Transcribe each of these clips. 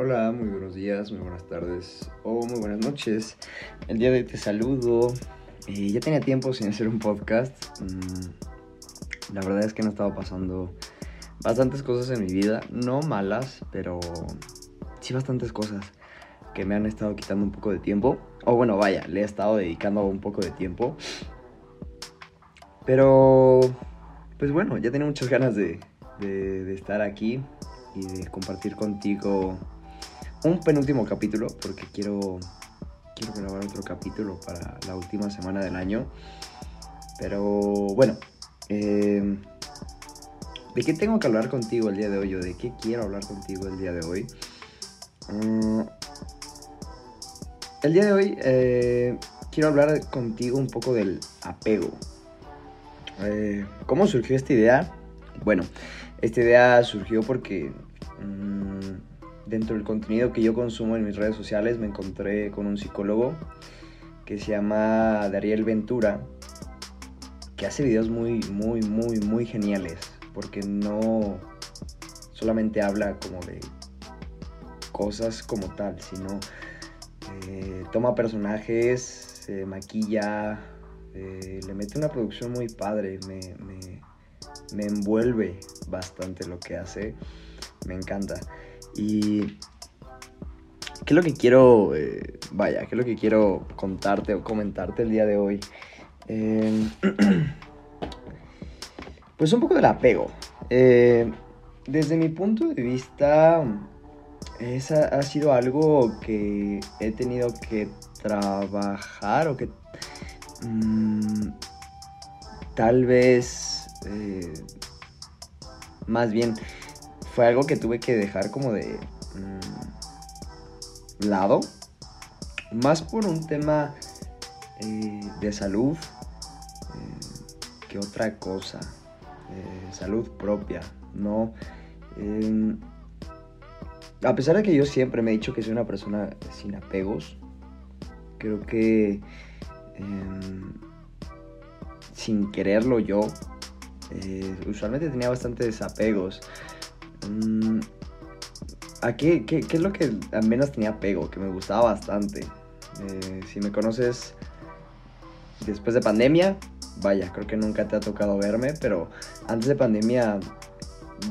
Hola, muy buenos días, muy buenas tardes o muy buenas noches. El día de hoy te saludo. Eh, ya tenía tiempo sin hacer un podcast. Mm, la verdad es que no estaba pasando bastantes cosas en mi vida. No malas, pero sí bastantes cosas que me han estado quitando un poco de tiempo. O bueno, vaya, le he estado dedicando un poco de tiempo. Pero, pues bueno, ya tenía muchas ganas de estar aquí y de compartir contigo un penúltimo capítulo porque quiero, quiero grabar otro capítulo para la última semana del año. Pero bueno, eh, ¿de qué tengo que hablar contigo el día de hoy o de qué quiero hablar contigo el día de hoy? Mm, el día de hoy eh, quiero hablar contigo un poco del apego. Eh, ¿Cómo surgió esta idea? Bueno, esta idea surgió porque mmm, dentro del contenido que yo consumo en mis redes sociales me encontré con un psicólogo que se llama Dariel Ventura, que hace videos muy, muy, muy, muy geniales, porque no solamente habla como de cosas como tal, sino eh, toma personajes, se maquilla, eh, le mete una producción muy padre, me, me, me envuelve bastante lo que hace, me encanta. Y ¿qué es lo que quiero, eh, vaya, qué es lo que quiero contarte o comentarte el día de hoy? Eh, pues un poco del apego. Eh, desde mi punto de vista, esa ha sido algo que he tenido que trabajar o que mmm, tal vez, eh, más bien, fue algo que tuve que dejar como de mmm, lado. Más por un tema eh, de salud eh, que otra cosa. Eh, salud propia, ¿no? Em, a pesar de que yo siempre me he dicho que soy una persona sin apegos, creo que em, sin quererlo yo, usualmente tenía bastantes desapegos. Mm, ¿A qué, es lo que al menos tenía apego? Que me gustaba bastante. Eh, si me conoces después de pandemia, vaya, creo que nunca te ha tocado verme, pero antes de pandemia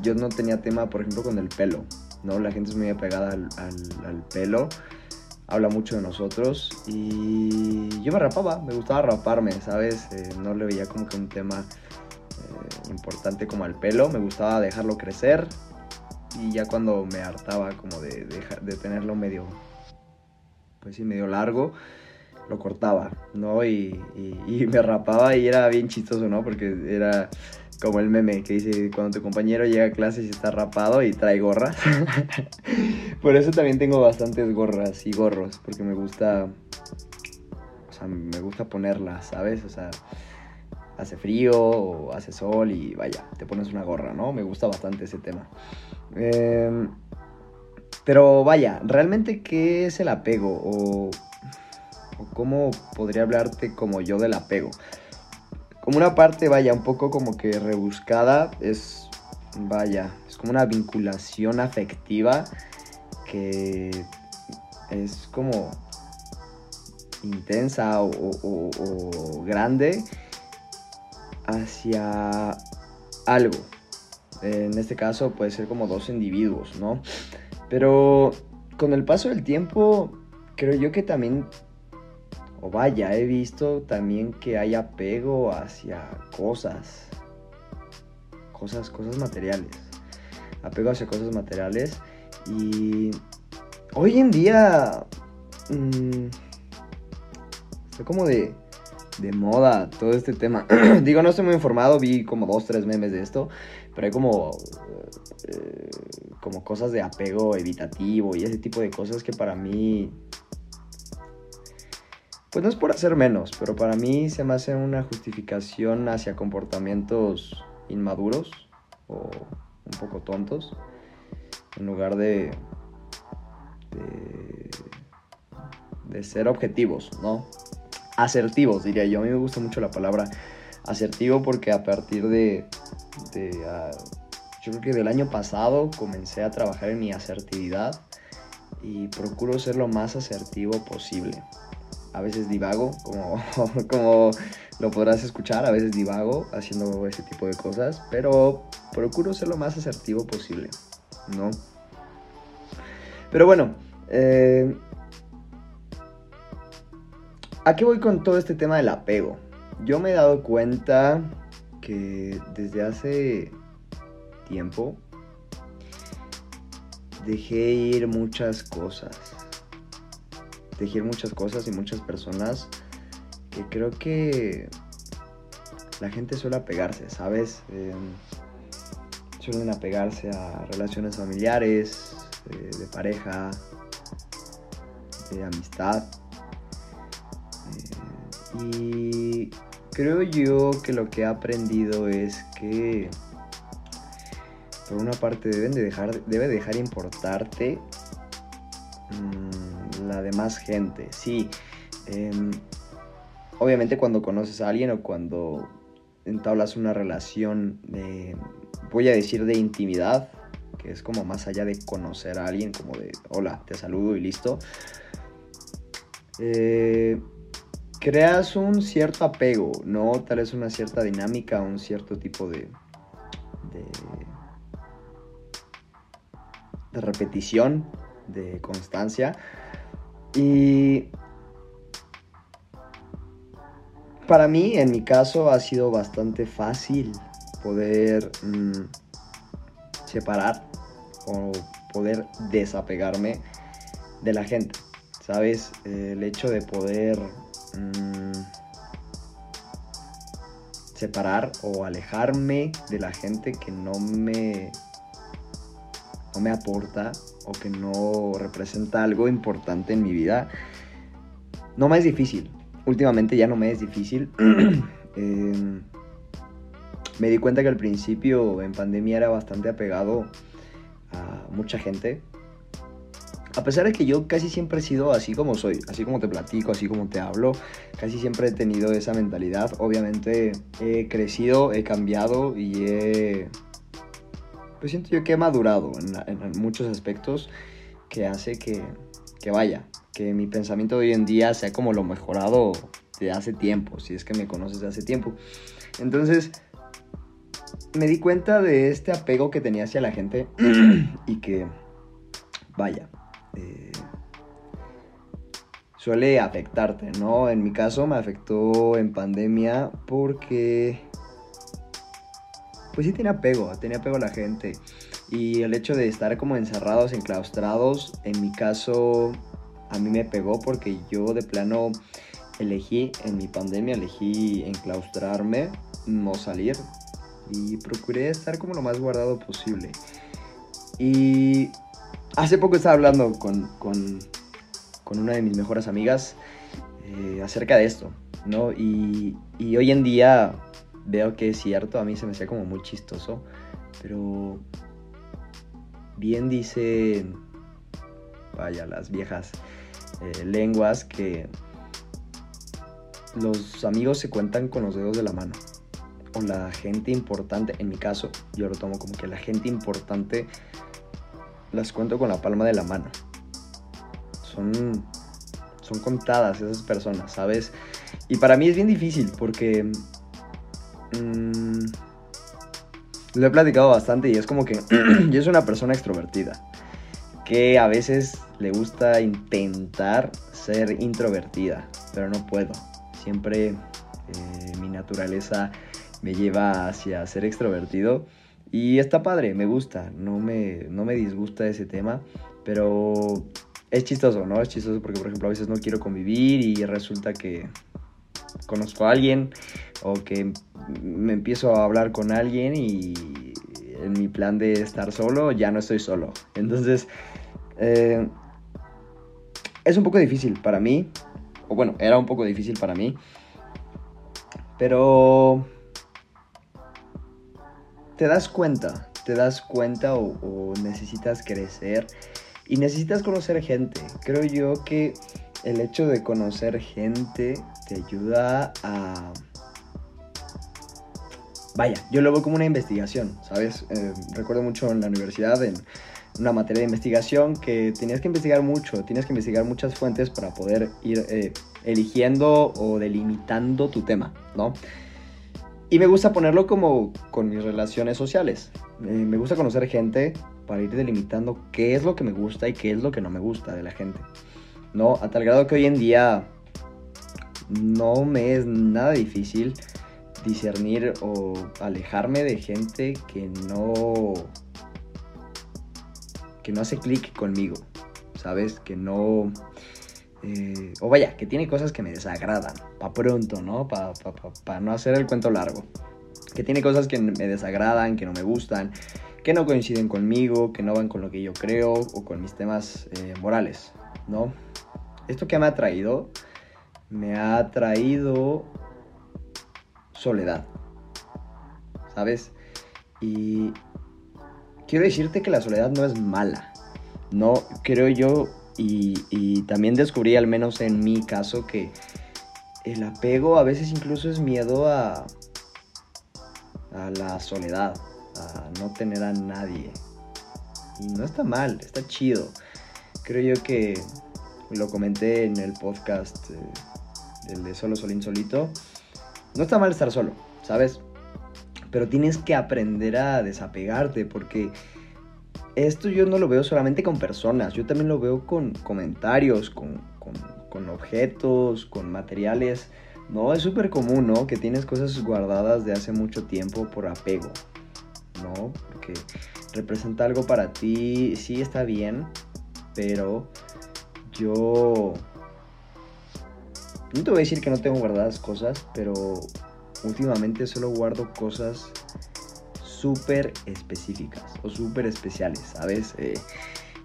yo no tenía tema, por ejemplo, con el pelo, ¿no? La gente es muy apegada al pelo, habla mucho de nosotros y yo me rapaba, me gustaba raparme, ¿sabes? Eh, no le veía como que un tema eh, importante como al pelo, me gustaba dejarlo crecer, y ya cuando me hartaba como de, de, tenerlo medio, pues sí, medio largo, lo cortaba, ¿no? Y, y, y, me rapaba y era bien chistoso, ¿no? Porque era como el meme que dice, cuando tu compañero llega a clase y está rapado y trae gorras. Por eso también tengo bastantes gorras y gorros, porque me gusta, o sea, me gusta ponerlas, ¿sabes? O sea hace frío o hace sol y vaya, te pones una gorra, ¿no? Me gusta bastante ese tema. Eh, pero vaya, ¿realmente qué es el apego? O, o, cómo podría hablarte como yo del apego? Como una parte, vaya, un poco como que rebuscada, es, vaya, es como una vinculación afectiva que es como intensa o grande hacia algo. En este caso puede ser como dos individuos, ¿no? Pero con el paso del tiempo, creo yo que también, o vaya, he visto también que hay apego hacia cosas. Cosas, cosas materiales. Apego hacia cosas materiales. Y hoy en día... Mmm, como de de moda todo este tema. Digo, no estoy muy informado, vi como dos, tres memes de esto, pero hay como, eh, como cosas de apego evitativo y ese tipo de cosas que para mí, pues no es por hacer menos, pero para mí se me hace una justificación hacia comportamientos inmaduros o un poco tontos, en lugar de, de, de ser objetivos, ¿no? Asertivos, diría yo. A mí me gusta mucho la palabra asertivo porque a partir de, de uh, yo creo que del año pasado comencé a trabajar en mi asertividad y procuro ser lo más asertivo posible. A veces divago, como, como lo podrás escuchar, a veces divago haciendo ese tipo de cosas, pero procuro ser lo más asertivo posible, ¿no? Pero bueno, eh, ¿a qué voy con todo este tema del apego? Yo me he dado cuenta que desde hace tiempo dejé ir muchas cosas. Dejé ir muchas cosas y muchas personas que creo que la gente suele apegarse, ¿sabes? Em, suelen apegarse a relaciones familiares, eh, de pareja, de amistad. Y creo yo que lo que he aprendido es que por una parte deben de dejar, debe dejar importarte mm, la demás gente. Sí, em, obviamente cuando conoces a alguien o cuando entablas una relación, voy a decir de intimidad, que es como más allá de conocer a alguien, como de, hola, te saludo y listo. Eh, creas un cierto apego, ¿no? Tal vez una cierta dinámica, un cierto tipo de, de repetición, de constancia. Y para mí, en mi caso, ha sido bastante fácil poder mm, separar o poder desapegarme de la gente. ¿Sabes? El hecho de poder mm, separar o alejarme de la gente que no me me aporta o que no representa algo importante en mi vida, no me es difícil. Últimamente ya no me es difícil. Em, me di cuenta que al principio en pandemia era bastante apegado a mucha gente. A pesar de que yo casi siempre he sido así como soy, así como te platico, así como te hablo, casi siempre he tenido esa mentalidad. Obviamente he crecido, he cambiado y he pues siento yo que he madurado en, muchos aspectos que hace que, que, vaya, que mi pensamiento de hoy en día sea como lo mejorado de hace tiempo, si es que me conoces de hace tiempo. Entonces, me di cuenta de este apego que tenía hacia la gente y que, vaya, eh, suele afectarte, ¿no? En mi caso me afectó en pandemia porque pues sí tenía apego, tenía apego a la gente. Y el hecho de estar como encerrados, enclaustrados, en mi caso, a mí me pegó porque yo de plano elegí, en mi pandemia, elegí enclaustrarme, no salir. Y procuré estar como lo más guardado posible. Y hace poco estaba hablando con, con, una de mis mejores amigas eh, acerca de esto, ¿no? Y, y hoy en día veo que es cierto, a mí se me hacía como muy chistoso, pero bien dice, vaya, las viejas eh, lenguas que los amigos se cuentan con los dedos de la mano. O la gente importante, en mi caso, yo lo tomo como que la gente importante las cuento con la palma de la mano. Son, son contadas esas personas, ¿sabes? Y para mí es bien difícil porque Mm, lo he platicado bastante y es como que yo soy una persona extrovertida que a veces le gusta intentar ser introvertida, pero no puedo. Siempre eh, mi naturaleza me lleva hacia ser extrovertido y está padre, me gusta, no me, no me disgusta ese tema, pero es chistoso, ¿no? Es chistoso porque, por ejemplo, a veces no quiero convivir y resulta que conozco a alguien o que me empiezo a hablar con alguien y en mi plan de estar solo ya no estoy solo. Entonces, eh, es un poco difícil para mí, o bueno, era un poco difícil para mí, pero te das cuenta, te das cuenta o, necesitas crecer y necesitas conocer gente. Creo yo que el hecho de conocer gente te ayuda a... Vaya, yo lo veo como una investigación, ¿sabes? Eh, recuerdo mucho en la universidad, en, una materia de investigación que tenías que investigar mucho, tienes que investigar muchas fuentes para poder ir eh, eligiendo o delimitando tu tema, ¿no? Y me gusta ponerlo como con mis relaciones sociales. Me gusta conocer gente para ir delimitando qué es lo que me gusta y qué es lo que no me gusta de la gente. ¿No? A tal grado que hoy en día no me es nada difícil discernir o alejarme de gente que no que no hace clic conmigo, ¿sabes? Que no eh, o vaya, que tiene cosas que me desagradan, pa' pronto, ¿no? Para pa, no hacer el cuento largo. Que tiene cosas que me desagradan, que no me gustan, que no coinciden conmigo, que no van con lo que yo creo o con mis temas eh, morales, ¿no? ¿Esto que me ha traído? Me ha traído soledad, ¿sabes? Y quiero decirte que la soledad no es mala, no creo yo y, también descubrí, al menos en mi caso, que el apego a veces incluso es miedo a, a la soledad, a no tener a nadie. Y no está mal, está chido. Creo yo que lo comenté en el podcast, eh, el de Solo Solín Solito. No está mal estar solo, ¿sabes? Pero tienes que aprender a desapegarte porque esto yo no lo veo solamente con personas, yo también lo veo con comentarios, con, objetos, con materiales. No, es súper común, ¿no? Que tienes cosas guardadas de hace mucho tiempo por apego, ¿no? Porque representa algo para ti, sí está bien, pero yo... No te voy a decir que no tengo guardadas cosas, pero últimamente solo guardo cosas súper específicas o súper especiales, ¿sabes? Eh,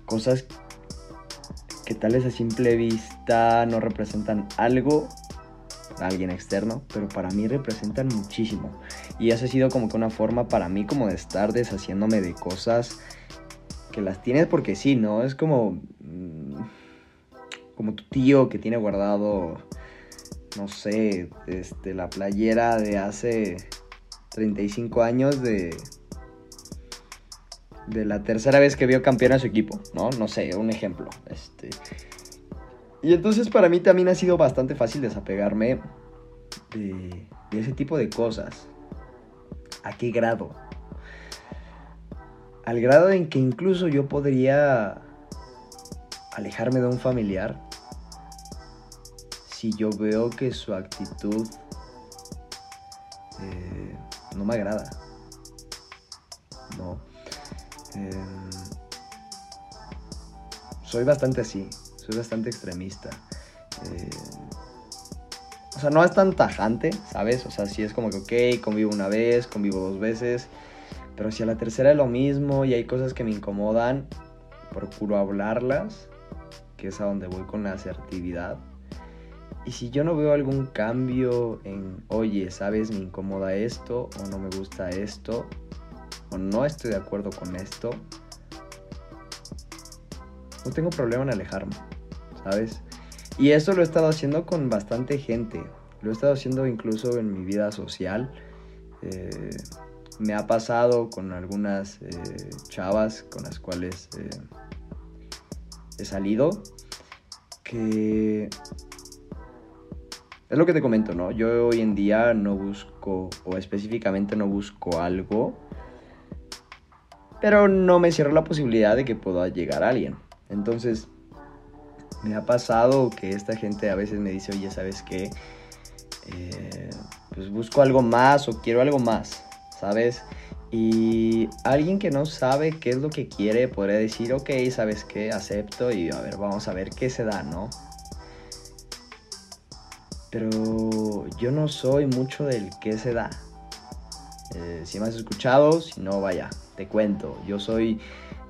cosas que tal vez a simple vista no representan algo a alguien externo, pero para mí representan muchísimo. Y eso ha sido como que una forma para mí como de estar deshaciéndome de cosas que las tienes porque sí, ¿no? Es como... Mm, como tu tío que tiene guardado, no sé, este, la playera de hace 35 años de, de la tercera vez que vio campeón a su equipo, ¿no? No sé, un ejemplo. Este. Y entonces para mí también ha sido bastante fácil desapegarme de, de ese tipo de cosas. ¿A qué grado? Al grado en que incluso yo podría alejarme de un familiar si yo veo que su actitud eh, no me agrada. No. Em, soy bastante así, soy bastante extremista. Em, o sea, no es tan tajante, ¿sabes? O sea, si es como que, ok, convivo una vez, convivo dos veces, pero si a la tercera es lo mismo y hay cosas que me incomodan, procuro hablarlas, que es a donde voy con la asertividad. Y si yo no veo algún cambio en, oye, sabes, me incomoda esto o no me gusta esto, o no estoy de acuerdo con esto, no tengo problema en alejarme, ¿sabes? Y esto lo he estado haciendo con bastante gente, lo he estado haciendo incluso en mi vida social. Eh, me ha pasado con algunas eh, chavas con las cuales eh, he salido que es lo que te comento, ¿no? Yo hoy en día no busco, o específicamente no busco algo, pero no me cierro la posibilidad de que pueda llegar alguien. Entonces, me ha pasado que esta gente a veces me dice, oye, ¿sabes qué? Eh, pues busco algo más o quiero algo más, ¿sabes? Y alguien que no sabe qué es lo que quiere podría decir, ok, ¿sabes qué? Acepto y a ver, vamos a ver qué se da, ¿no? Pero yo no soy mucho del que se da. Eh, si me has escuchado, si no, vaya, te cuento. Yo soy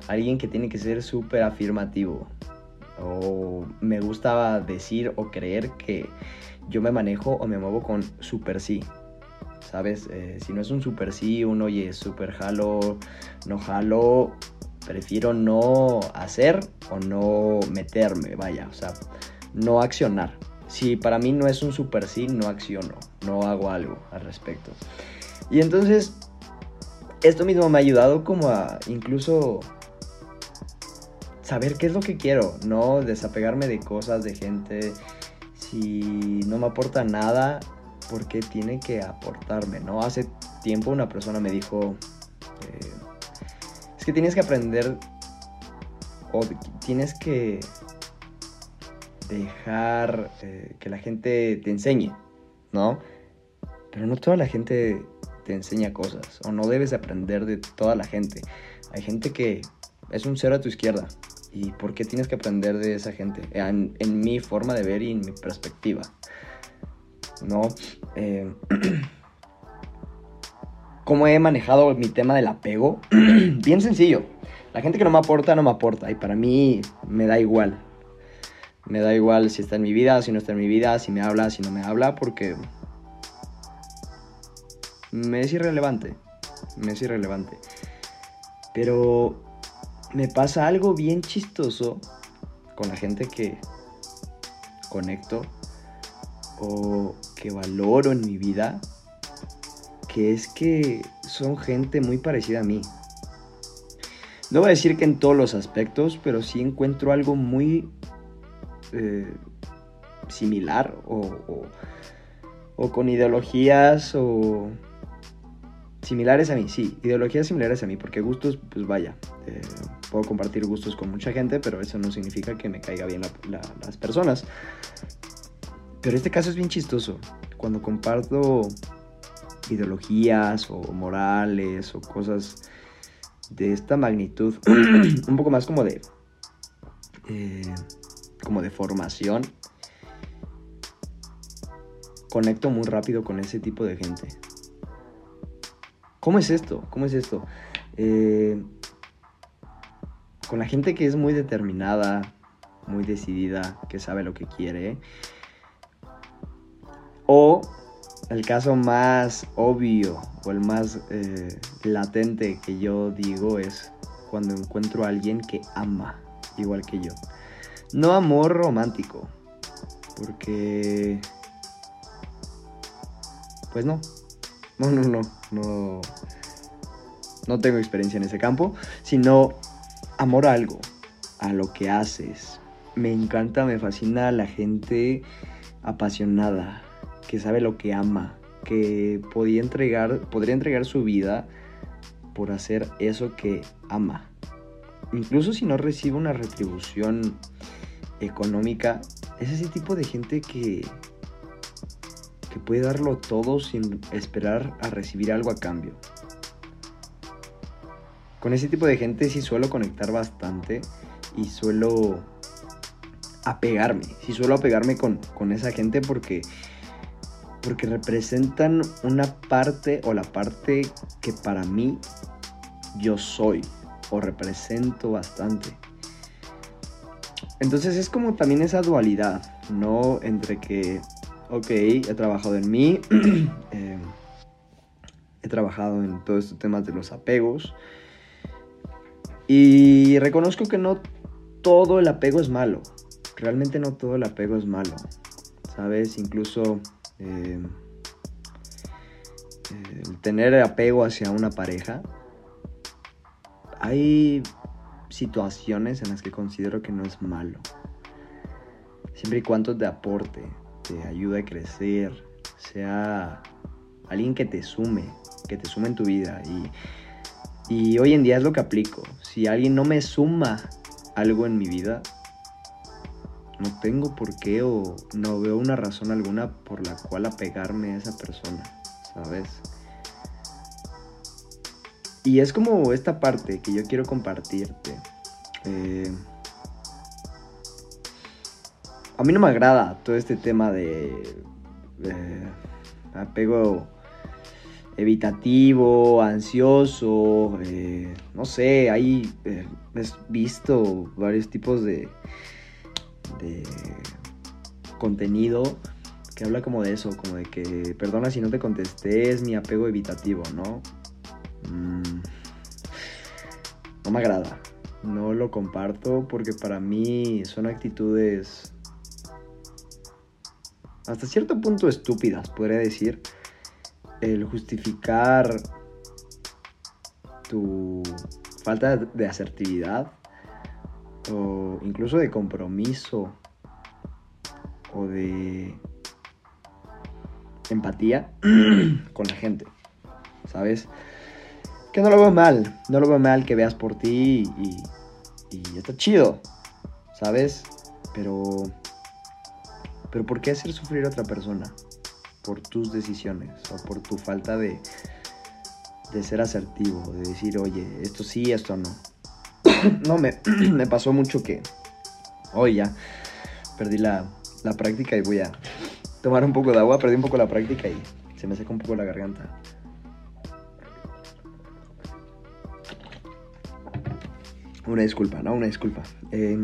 alguien que tiene que ser súper afirmativo. O me gusta decir o creer que yo me manejo o me muevo con super sí. ¿Sabes? Eh, si no es un super sí, un oye, super jalo, no jalo, prefiero no hacer o no meterme, vaya, o sea, no accionar si para mí no es un super sí, no acciono, no hago algo al respecto. Y entonces, esto mismo me ha ayudado como a incluso saber qué es lo que quiero, no desapegarme de cosas, de gente. Si no me aporta nada, ¿por qué tiene que aportarme? ¿no? Hace tiempo una persona me dijo, eh, es que tienes que aprender o tienes que dejar eh, que la gente te enseñe, ¿no? Pero no toda la gente te enseña cosas o no debes aprender de toda la gente. Hay gente que es un cero a tu izquierda. ¿Y por qué tienes que aprender de esa gente? En, mi forma de ver y en mi perspectiva. ¿No? Eh, ¿Cómo he manejado mi tema del apego? Bien sencillo. La gente que no me aporta, no me aporta. Y para mí me da igual. Me da igual si está en mi vida, si no está en mi vida, si me habla, si no me habla, porque me es irrelevante. Me es irrelevante. Pero me pasa algo bien chistoso con la gente que conecto o que valoro en mi vida, que es que son gente muy parecida a mí. No voy a decir que en todos los aspectos, pero sí encuentro algo muy eh, similar o, o con ideologías o Similares a mí, sí, ideologías similares a mí, porque gustos, pues vaya, eh, puedo compartir gustos con mucha gente, pero eso no significa que me caiga bien las personas. Pero este caso es bien chistoso. Cuando comparto ideologías o morales o cosas de esta magnitud, un poco más como de, eh, como de formación, conecto muy rápido con ese tipo de gente. ¿Cómo es esto? ¿Cómo es esto? Eh, con la gente que es muy determinada, muy decidida, que sabe lo que quiere. O el caso más obvio o el más eh, latente que yo digo es cuando encuentro a alguien que ama igual que yo. No amor romántico, porque... Pues no, no, no, no, no, no tengo experiencia en ese campo, sino amor a algo, a lo que haces. Me encanta, me fascina la gente apasionada, que sabe lo que ama, que podía entregar, podría entregar su vida por hacer eso que ama. Incluso si no recibe una retribución económica, es ese tipo de gente que, que puede darlo todo sin esperar a recibir algo a cambio. Con ese tipo de gente sí suelo conectar bastante y suelo apegarme, sí suelo apegarme con, esa gente porque, porque representan una parte o la parte que para mí yo soy o represento bastante. Entonces es como también esa dualidad, ¿no? Entre que ok, he trabajado en mí, eh, he trabajado en todos estos temas de los apegos y reconozco que no todo el apego es malo, realmente no todo el apego es malo, ¿sabes? Incluso eh, eh, tener apego hacia una pareja, hay situaciones en las que considero que no es malo, siempre y cuando te aporte, te ayude a crecer, sea alguien que te sume, que te sume en tu vida. Y, y hoy en día es lo que aplico. Si alguien no me suma algo en mi vida, no tengo por qué o no veo una razón alguna por la cual apegarme a esa persona, ¿sabes? Y es como esta parte que yo quiero compartirte. Eh, a mí no me agrada todo este tema de, apego evitativo, ansioso, eh, no sé, hay eh, he visto varios tipos de, de contenido que habla como de eso, como de que perdona si no te contesté, es mi apego evitativo, ¿no? Mm, no me agrada, no lo comparto porque para mí son actitudes hasta cierto punto estúpidas, podría decir, el justificar tu falta de asertividad o incluso de compromiso o de empatía con la gente, ¿sabes? Que no lo veo mal, no lo veo mal que veas por ti y, y está chido, ¿sabes? Pero, pero ¿por qué hacer sufrir a otra persona? Por tus decisiones o por tu falta de, de ser asertivo, de decir, oye, esto sí, esto no. no, me, me pasó mucho que hoy ya perdí la, la práctica y voy a tomar un poco de agua, perdí un poco la práctica y se me seca un poco la garganta. Una disculpa, ¿no? Una disculpa. Eh,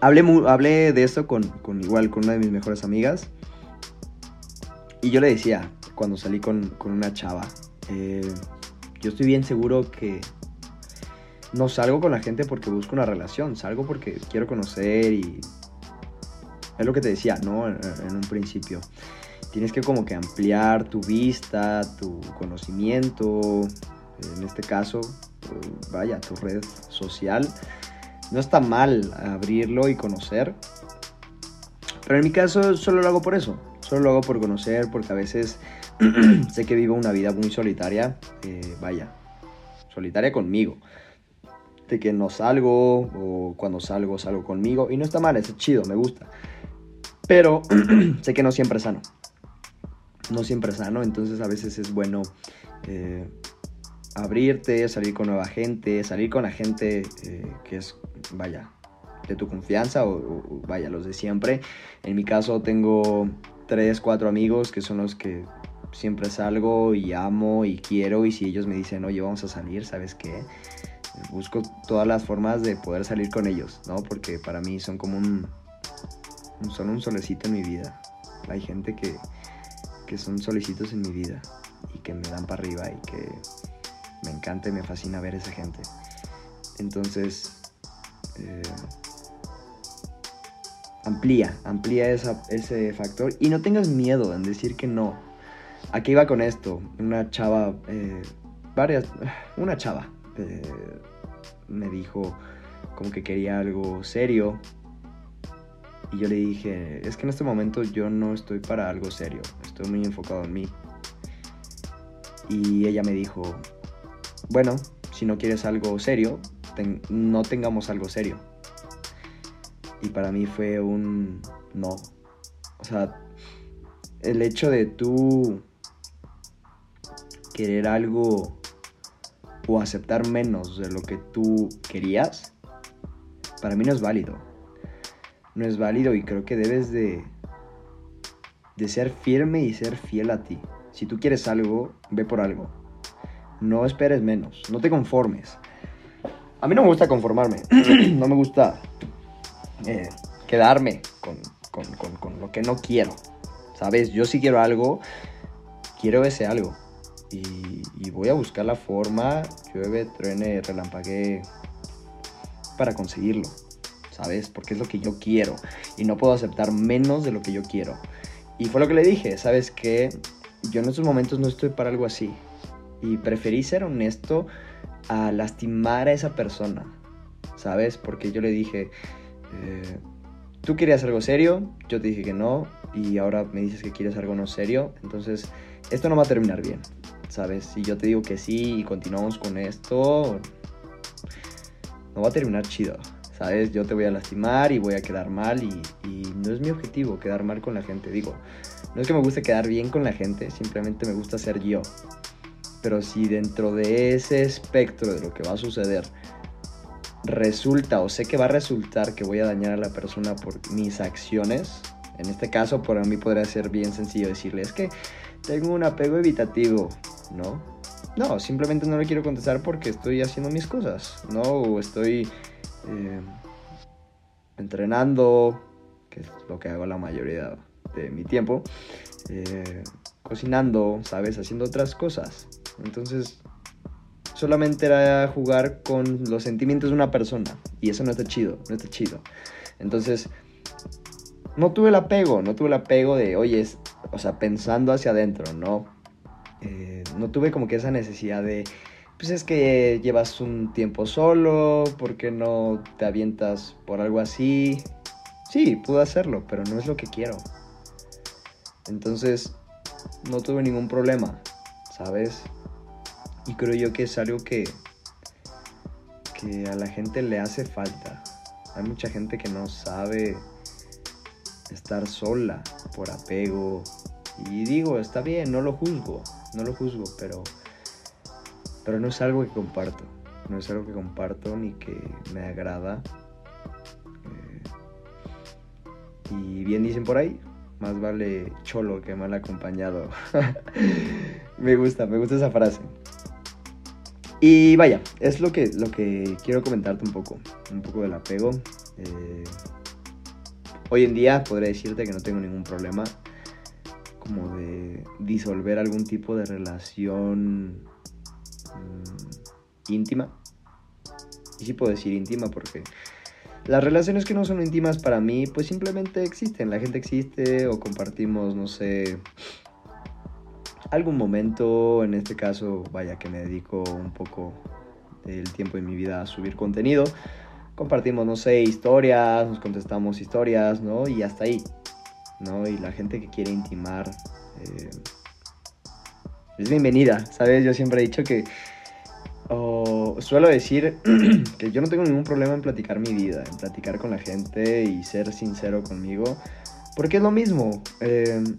hablé, de esto con, con, igual con una de mis mejores amigas. Y yo le decía, cuando salí con, con una chava, eh, yo estoy bien seguro que no salgo con la gente porque busco una relación, salgo porque quiero conocer y es lo que te decía, ¿no? En, un principio. Tienes que como que ampliar tu vista, tu conocimiento, en este caso, vaya, tu red social. No está mal abrirlo y conocer, pero en mi caso solo lo hago por eso, solo lo hago por conocer, porque a veces sé que vivo una vida muy solitaria, eh, vaya, solitaria conmigo de que no salgo o cuando salgo salgo conmigo y no está mal, es chido, me gusta. Pero sé que no siempre es sano. No siempre es sano, entonces a veces es bueno eh, abrirte, salir con nueva gente, salir con la gente eh, que es, vaya, de tu confianza o, vaya, los de siempre. En mi caso tengo tres, cuatro amigos que son los que siempre salgo y amo y quiero y si ellos me dicen, oye, vamos a salir, ¿sabes qué? busco todas las formas de poder salir con ellos, ¿no? Porque para mí son como un, son un solecito en mi vida. Hay gente que, que son solecitos en mi vida y que me dan para arriba y que me encanta y me fascina ver esa gente. Entonces, eh, amplía, amplía ese factor y no tengas miedo en decir que no. Aquí iba con esto, una chava, eh, varias, una chava, eh, me dijo como que quería algo serio. Y yo le dije, es que en este momento yo no estoy para algo serio, estoy muy enfocado en mí. Y ella me dijo, bueno, si no quieres algo serio, no tengamos algo serio. Y para mí fue un no. O sea, el hecho de tú querer algo o aceptar menos de lo que tú querías, para mí no es válido. No es válido y creo que debes de, de ser firme y ser fiel a ti. Si tú quieres algo, ve por algo. No esperes menos, no te conformes. A mí no me gusta conformarme, no me gusta eh, quedarme con, con, con lo que no quiero. ¿Sabes? Yo si quiero algo, quiero ese algo y, voy a buscar la forma, llueve, truene, relampaguee, para conseguirlo, ¿sabes? Porque es lo que yo quiero y no puedo aceptar menos de lo que yo quiero. Y fue lo que le dije, ¿sabes qué? Yo en estos momentos no estoy para algo así. Y preferí ser honesto a lastimar a esa persona, ¿sabes? Porque yo le dije, eh, tú querías algo serio, yo te dije que no, y ahora me dices que quieres algo no serio, entonces esto no va a terminar bien. ¿sabes? Si yo te digo que sí y continuamos con esto, no va a terminar chido, ¿sabes? Yo te voy a lastimar y voy a quedar mal y, no es mi objetivo quedar mal con la gente, digo. No es que me guste quedar bien con la gente, simplemente me gusta ser yo. Pero si dentro de ese espectro de lo que va a suceder resulta o sé que va a resultar que voy a dañar a la persona por mis acciones, en este caso para mí podría ser bien sencillo decirle, es que tengo un apego evitativo, ¿no? No, simplemente no le quiero contestar porque estoy haciendo mis cosas, ¿no? O estoy eh, entrenando, que es lo que hago la mayoría de mi tiempo, eh, cocinando, ¿sabes? Haciendo otras cosas. Entonces, solamente era jugar con los sentimientos de una persona. Y eso no está chido, no está chido. Entonces, no tuve el apego, no tuve el apego de, oye, o sea, pensando hacia adentro, ¿no? Eh, no tuve como que esa necesidad de, pues es que llevas un tiempo solo, ¿por qué no te avientas por algo así? Sí, puedo hacerlo, pero no es lo que quiero. Entonces, no tuve ningún problema, ¿sabes? Y creo yo que es algo que, que a la gente le hace falta. Hay mucha gente que no sabe estar sola por apego. Y digo, está bien, no lo juzgo, no lo juzgo, pero pero no es algo que comparto. No es algo que comparto ni que me agrada. Eh, y bien dicen por ahí, más vale cholo que mal acompañado. me gusta, me gusta esa frase. Y vaya, es lo que, lo que quiero comentarte un poco, un poco del apego. Eh, hoy en día podría decirte que no tengo ningún problema como de disolver algún tipo de relación Mm, íntima. Y sí puedo decir íntima porque las relaciones que no son íntimas para mí, pues simplemente existen. La gente existe o compartimos, no sé, algún momento. En este caso, vaya que me dedico un poco del tiempo de mi vida a subir contenido. Compartimos, no sé, historias, nos contestamos historias, ¿no? Y hasta ahí, ¿no? Y la gente que quiere intimar. Eh, es bienvenida, ¿sabes? Yo siempre he dicho que, o suelo decir que yo no tengo ningún problema en platicar mi vida, en platicar con la gente y ser sincero conmigo, porque es lo mismo. Em,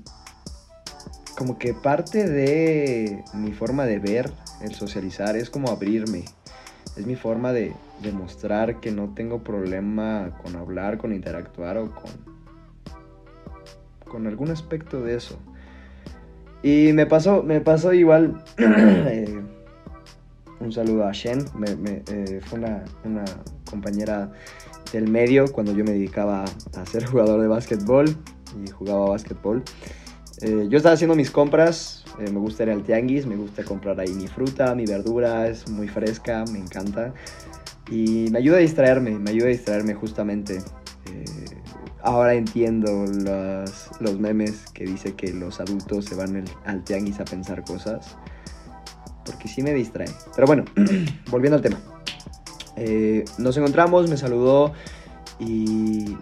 como que parte de mi forma de ver el socializar es como abrirme. Es mi forma de demostrar que no tengo problema con hablar, con interactuar o con, con algún aspecto de eso. Y me pasó, me pasó igual. Eh, un saludo a Shen. Eh, fue una, compañera del medio cuando yo me dedicaba a ser jugador de básquetbol y jugaba básquetbol. Eh, yo estaba haciendo mis compras. me gusta ir al tianguis, me gusta comprar ahí mi fruta, mi verdura. Es muy fresca, me encanta. Y me ayuda a distraerme, me ayuda a distraerme justamente ahora entiendo los, los, memes que dice que los adultos se van al tianguis a pensar cosas. Porque sí me distrae. Pero bueno, volviendo al tema. Eh, nos encontramos, me saludó y,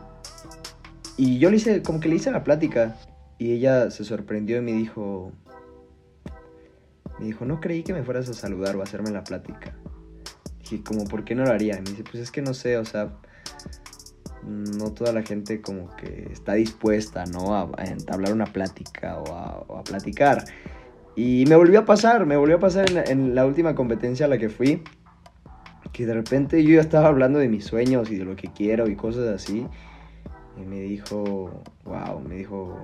y yo le hice, como que le hice la plática. Y ella se sorprendió y me dijo, me dijo, no creí que me fueras a saludar o a hacerme la plática. Dije, como, ¿por qué no lo haría? Y me dice, pues es que no sé, o sea, no toda la gente como que está dispuesta, ¿no? A, entablar una plática o a, platicar. Y me volvió a pasar, me volvió a pasar en la, última competencia a la que fui, que de repente yo ya estaba hablando de mis sueños y de lo que quiero y cosas así. Y me dijo, wow, me dijo,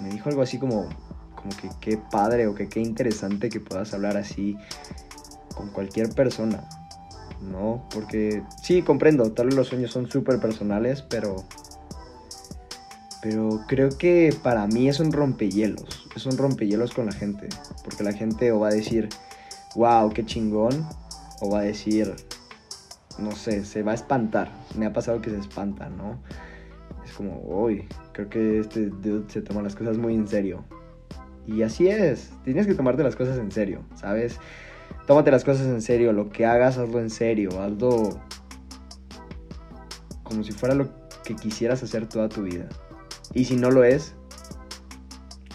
me dijo algo así como, como que qué padre o que qué interesante que puedas hablar así con cualquier persona. ¿no? Porque sí, comprendo, tal vez los sueños son súper personales, pero... Pero creo que para mí es un rompehielos, es un rompehielos con la gente, porque la gente o va a decir, wow, qué chingón, o va a decir, no sé, se va a espantar. Me ha pasado que se espanta, ¿no? Es como, uy, creo que este dude se toma las cosas muy en serio. Y así es, tienes que tomarte las cosas en serio, ¿sabes? tómate las cosas en serio, lo que hagas, hazlo en serio, hazlo como si fuera lo que quisieras hacer toda tu vida. Y si no lo es,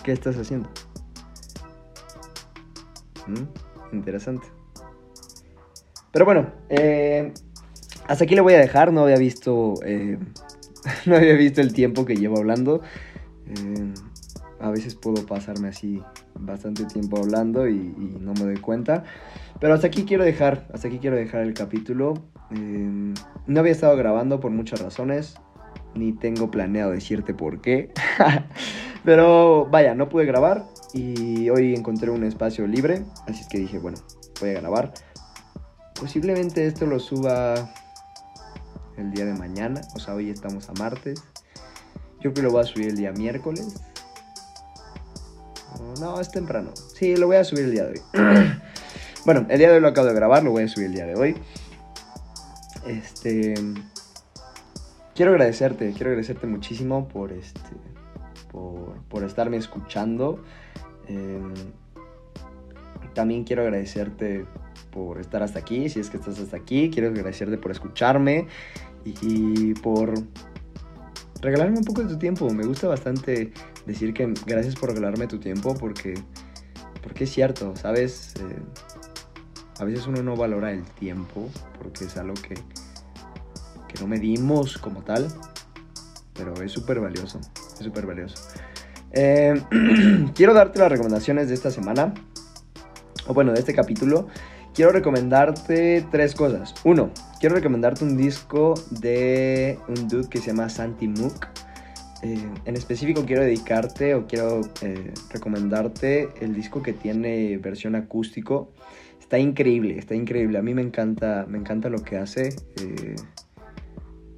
¿qué estás haciendo? ¿Mm? Interesante. Pero bueno, eh, hasta aquí le voy a dejar. No había visto, eh, no había visto el tiempo que llevo hablando. Eh, a veces puedo pasarme así bastante tiempo hablando y, no me doy cuenta. Pero hasta aquí quiero dejar, hasta aquí quiero dejar el capítulo. Em, no había estado grabando por muchas razones, ni tengo planeado decirte por qué. Pero vaya, no pude grabar y hoy encontré un espacio libre, así es que dije, bueno, voy a grabar. Posiblemente esto lo suba el día de mañana, o sea, hoy estamos a martes. Yo creo que lo voy a subir el día miércoles no, es temprano. Sí, lo voy a subir el día de hoy. bueno, el día de hoy lo acabo de grabar, lo voy a subir el día de hoy. Este. Quiero agradecerte, quiero agradecerte muchísimo por este. Por, por estarme escuchando. Em, también quiero agradecerte por estar hasta aquí, si es que estás hasta aquí, quiero agradecerte por escucharme y por regalarme un poco de tu tiempo. Me gusta bastante decir que gracias por regalarme tu tiempo porque, porque es cierto, ¿sabes? Eh, a veces uno no valora el tiempo porque es algo que, que no medimos como tal, pero es súper valioso, es súper valioso. Eh, quiero darte las recomendaciones de esta semana, o bueno, de este capítulo. Quiero recomendarte tres cosas. Uno, quiero recomendarte un disco de un dude que se llama Santi Mook. Eh, en específico quiero dedicarte o quiero eh, recomendarte el disco que tiene versión acústico. Está increíble, está increíble. A mí me encanta, me encanta lo que hace. Eh,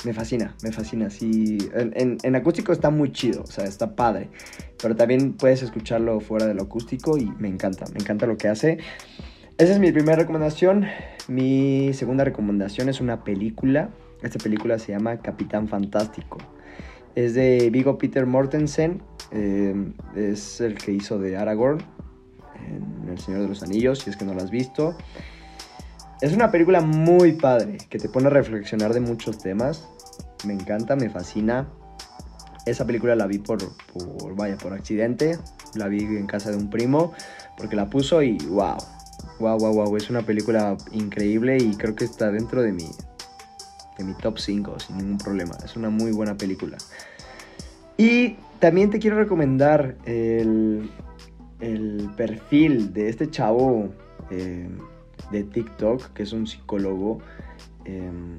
me fascina, me fascina. Sí, en, en, acústico está muy chido, o sea, está padre. Pero también puedes escucharlo fuera de lo acústico y me encanta, me encanta lo que hace. Esa es mi primera recomendación. Mi segunda recomendación es una película. Esta película se llama Capitán Fantástico. Es de Vigo Peter Mortensen. Eh, es el que hizo de Aragorn en El Señor de los Anillos, si es que no lo has visto. Es una película muy padre que te pone a reflexionar de muchos temas. Me encanta, me fascina. Esa película la vi por, por, vaya, por accidente. La vi en casa de un primo porque la puso y wow. Wow, wow, wow. Es una película increíble y creo que está dentro de mi, de mi top 5 sin ningún problema. Es una muy buena película. Y también te quiero recomendar el, el perfil de este chavo eh, de TikTok, que es un psicólogo. Em,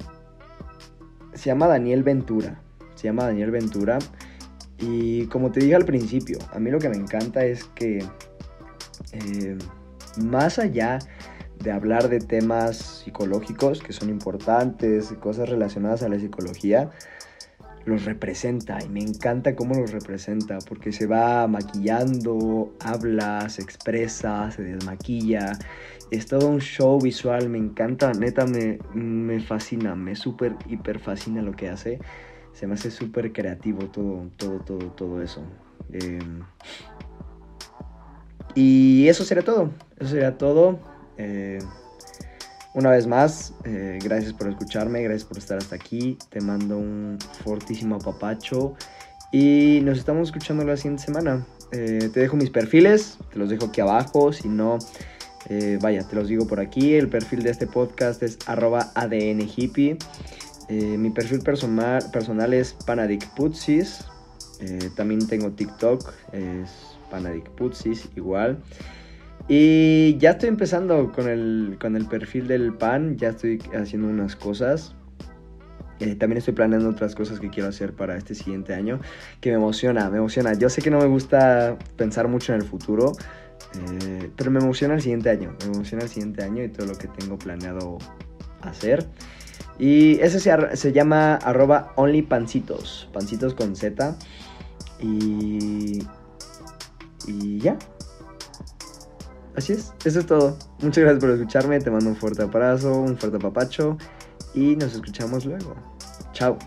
se llama Daniel Ventura. Se llama Daniel Ventura. Y como te dije al principio, a mí lo que me encanta es que em, más allá de hablar de temas psicológicos que son importantes, cosas relacionadas a la psicología, los representa y me encanta cómo los representa porque se va maquillando, habla, se expresa, se desmaquilla. Es todo un show visual, me encanta, neta me, me fascina, me súper, hiper fascina lo que hace. Se me hace súper creativo todo, todo, todo, todo eso. Em, y eso sería todo, eso sería todo. Eh, una vez más, eh, gracias por escucharme, gracias por estar hasta aquí. Te mando un fortísimo apapacho y nos estamos escuchando la siguiente semana. Eh, te dejo mis perfiles, te los dejo aquí abajo, si no, vaya, te los digo por aquí. El perfil de este podcast es arroba ADN hippie. mi perfil personal, personal es panadicputsis. también tengo TikTok, es panadicputsis igual. Y ya estoy empezando con el, con el perfil del pan, ya estoy haciendo unas cosas. Eh, también estoy planeando otras cosas que quiero hacer para este siguiente año, que me emociona, me emociona. Yo sé que no me gusta pensar mucho en el futuro, eh, pero me emociona el siguiente año, me emociona el siguiente año y todo lo que tengo planeado hacer. Y ese se, se llama arroba onlypancitos, pancitos con Z. Y, y ya, así es, eso es todo. Muchas gracias por escucharme, te mando un fuerte abrazo, un fuerte papacho y nos escuchamos luego. Chao.